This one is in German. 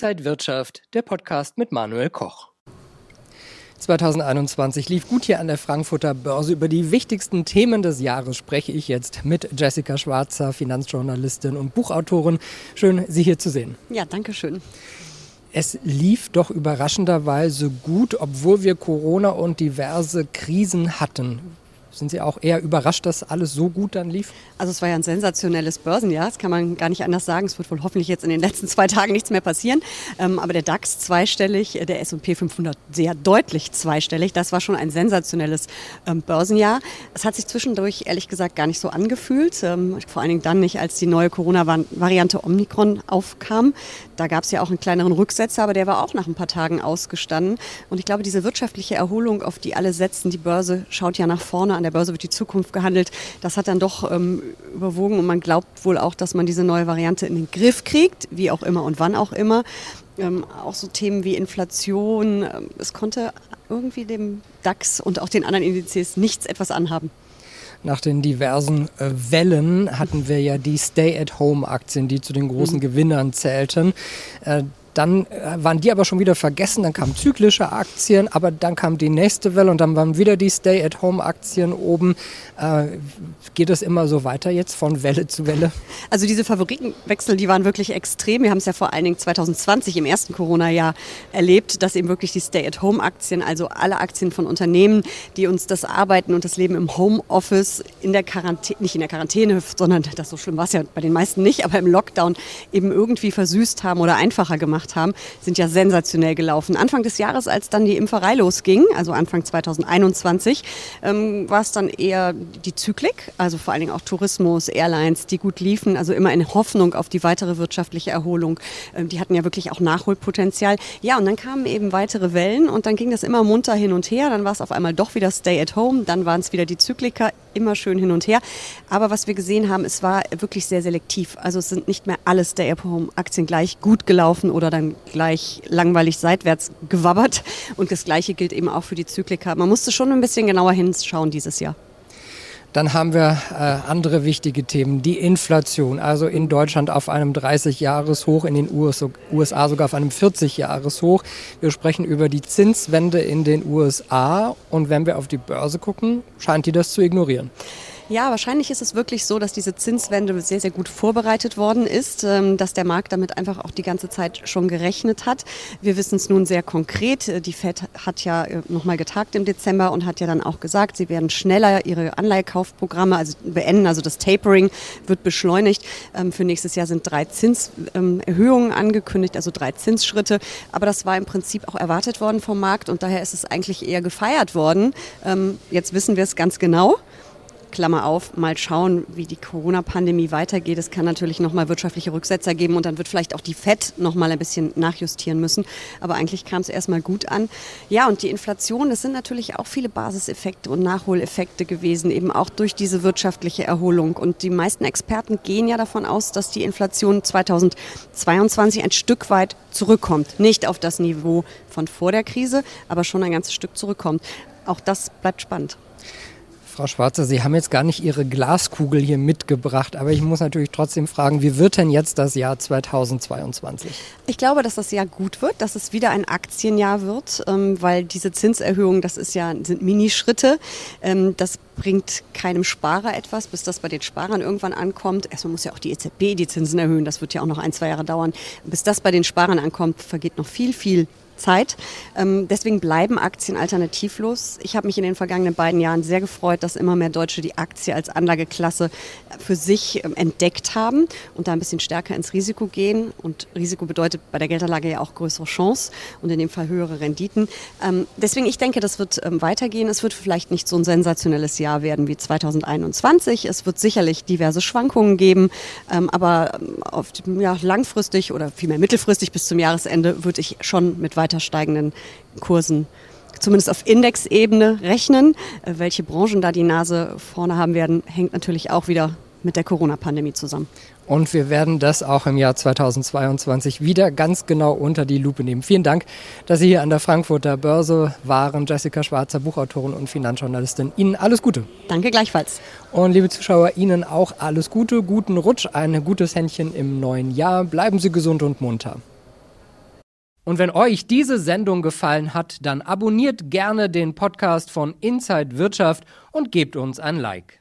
Inside Wirtschaft, der Podcast mit Manuel Koch. 2021 lief gut hier an der Frankfurter Börse. Über die wichtigsten Themen des Jahres spreche ich jetzt mit Jessica Schwarzer, Finanzjournalistin und Buchautorin. Schön, Sie hier zu sehen. Ja, danke schön. Es lief doch überraschenderweise gut, obwohl wir Corona und diverse Krisen hatten. Sind Sie auch eher überrascht, dass alles so gut dann lief? Also es war ja ein sensationelles Börsenjahr, das kann man gar nicht anders sagen. Es wird wohl hoffentlich jetzt in den letzten zwei Tagen nichts mehr passieren. Ähm, aber der DAX zweistellig, der S&P 500 sehr deutlich zweistellig. Das war schon ein sensationelles ähm, Börsenjahr. Es hat sich zwischendurch ehrlich gesagt gar nicht so angefühlt. Ähm, vor allen Dingen dann nicht, als die neue Corona-Variante Omikron aufkam. Da gab es ja auch einen kleineren Rücksetzer, aber der war auch nach ein paar Tagen ausgestanden. Und ich glaube, diese wirtschaftliche Erholung, auf die alle setzen, die Börse schaut ja nach vorne an der Börse wird die Zukunft gehandelt. Das hat dann doch ähm, überwogen und man glaubt wohl auch, dass man diese neue Variante in den Griff kriegt, wie auch immer und wann auch immer. Ähm, auch so Themen wie Inflation. Ähm, es konnte irgendwie dem DAX und auch den anderen Indizes nichts etwas anhaben. Nach den diversen äh, Wellen hatten wir ja die Stay-at-Home-Aktien, die zu den großen mhm. Gewinnern zählten. Äh, dann äh, waren die aber schon wieder vergessen, dann kamen zyklische Aktien, aber dann kam die nächste Welle und dann waren wieder die Stay-at-Home-Aktien oben. Äh, geht es immer so weiter jetzt von Welle zu Welle? Also diese Favoritenwechsel, die waren wirklich extrem. Wir haben es ja vor allen Dingen 2020 im ersten Corona-Jahr erlebt, dass eben wirklich die Stay-at-Home-Aktien, also alle Aktien von Unternehmen, die uns das Arbeiten und das Leben im Homeoffice in der Quarantäne, nicht in der Quarantäne, sondern das so schlimm war es ja bei den meisten nicht, aber im Lockdown eben irgendwie versüßt haben oder einfacher gemacht gemacht haben, sind ja sensationell gelaufen. Anfang des Jahres, als dann die Impferei losging, also Anfang 2021, ähm, war es dann eher die Zyklik, also vor allen Dingen auch Tourismus, Airlines, die gut liefen, also immer in Hoffnung auf die weitere wirtschaftliche Erholung. Ähm, die hatten ja wirklich auch Nachholpotenzial. Ja, und dann kamen eben weitere Wellen und dann ging das immer munter hin und her. Dann war es auf einmal doch wieder Stay at Home, dann waren es wieder die Zykliker, immer schön hin und her. Aber was wir gesehen haben, es war wirklich sehr selektiv. Also es sind nicht mehr alle Stay at Home Aktien gleich gut gelaufen oder dann gleich langweilig seitwärts gewabbert. Und das Gleiche gilt eben auch für die Zyklika. Man musste schon ein bisschen genauer hinschauen dieses Jahr. Dann haben wir äh, andere wichtige Themen. Die Inflation, also in Deutschland auf einem 30-Jahres-Hoch, in den USA sogar auf einem 40-Jahres-Hoch. Wir sprechen über die Zinswende in den USA. Und wenn wir auf die Börse gucken, scheint die das zu ignorieren. Ja, wahrscheinlich ist es wirklich so, dass diese Zinswende sehr, sehr gut vorbereitet worden ist, ähm, dass der Markt damit einfach auch die ganze Zeit schon gerechnet hat. Wir wissen es nun sehr konkret. Äh, die Fed hat ja äh, nochmal getagt im Dezember und hat ja dann auch gesagt, sie werden schneller ihre Anleihkaufprogramme also beenden. Also das Tapering wird beschleunigt. Ähm, für nächstes Jahr sind drei Zinserhöhungen angekündigt, also drei Zinsschritte. Aber das war im Prinzip auch erwartet worden vom Markt und daher ist es eigentlich eher gefeiert worden. Ähm, jetzt wissen wir es ganz genau. Klammer auf, mal schauen, wie die Corona-Pandemie weitergeht. Es kann natürlich nochmal wirtschaftliche Rücksetzer geben und dann wird vielleicht auch die FED nochmal ein bisschen nachjustieren müssen. Aber eigentlich kam es erstmal gut an. Ja, und die Inflation, das sind natürlich auch viele Basiseffekte und Nachholeffekte gewesen, eben auch durch diese wirtschaftliche Erholung. Und die meisten Experten gehen ja davon aus, dass die Inflation 2022 ein Stück weit zurückkommt. Nicht auf das Niveau von vor der Krise, aber schon ein ganzes Stück zurückkommt. Auch das bleibt spannend. Frau Schwarzer, Sie haben jetzt gar nicht Ihre Glaskugel hier mitgebracht, aber ich muss natürlich trotzdem fragen, wie wird denn jetzt das Jahr 2022? Ich glaube, dass das Jahr gut wird, dass es wieder ein Aktienjahr wird, ähm, weil diese Zinserhöhungen, das ist ja, sind Minischritte. Ähm, das bringt keinem Sparer etwas, bis das bei den Sparern irgendwann ankommt. Erstmal muss ja auch die EZB die Zinsen erhöhen, das wird ja auch noch ein, zwei Jahre dauern. Bis das bei den Sparern ankommt, vergeht noch viel, viel Zeit. Ähm, deswegen bleiben Aktien alternativlos. Ich habe mich in den vergangenen beiden Jahren sehr gefreut, dass immer mehr Deutsche die Aktie als Anlageklasse für sich ähm, entdeckt haben und da ein bisschen stärker ins Risiko gehen. Und Risiko bedeutet bei der Geldanlage ja auch größere Chance und in dem Fall höhere Renditen. Ähm, deswegen, ich denke, das wird weitergehen. Es wird vielleicht nicht so ein sensationelles Jahr werden wie 2021. Es wird sicherlich diverse Schwankungen geben, ähm, aber ähm, auf, ja, langfristig oder vielmehr mittelfristig bis zum Jahresende würde ich schon mit weiter weiter steigenden Kursen zumindest auf Indexebene rechnen. Äh, welche Branchen da die Nase vorne haben werden, hängt natürlich auch wieder mit der Corona-Pandemie zusammen. Und wir werden das auch im Jahr 2022 wieder ganz genau unter die Lupe nehmen. Vielen Dank, dass Sie hier an der Frankfurter Börse waren. Jessica Schwarzer, Buchautorin und Finanzjournalistin. Ihnen alles Gute. Danke gleichfalls. Und liebe Zuschauer, Ihnen auch alles Gute, guten Rutsch, ein gutes Händchen im neuen Jahr. Bleiben Sie gesund und munter. Und wenn euch diese Sendung gefallen hat, dann abonniert gerne den Podcast von Inside Wirtschaft und gebt uns ein Like.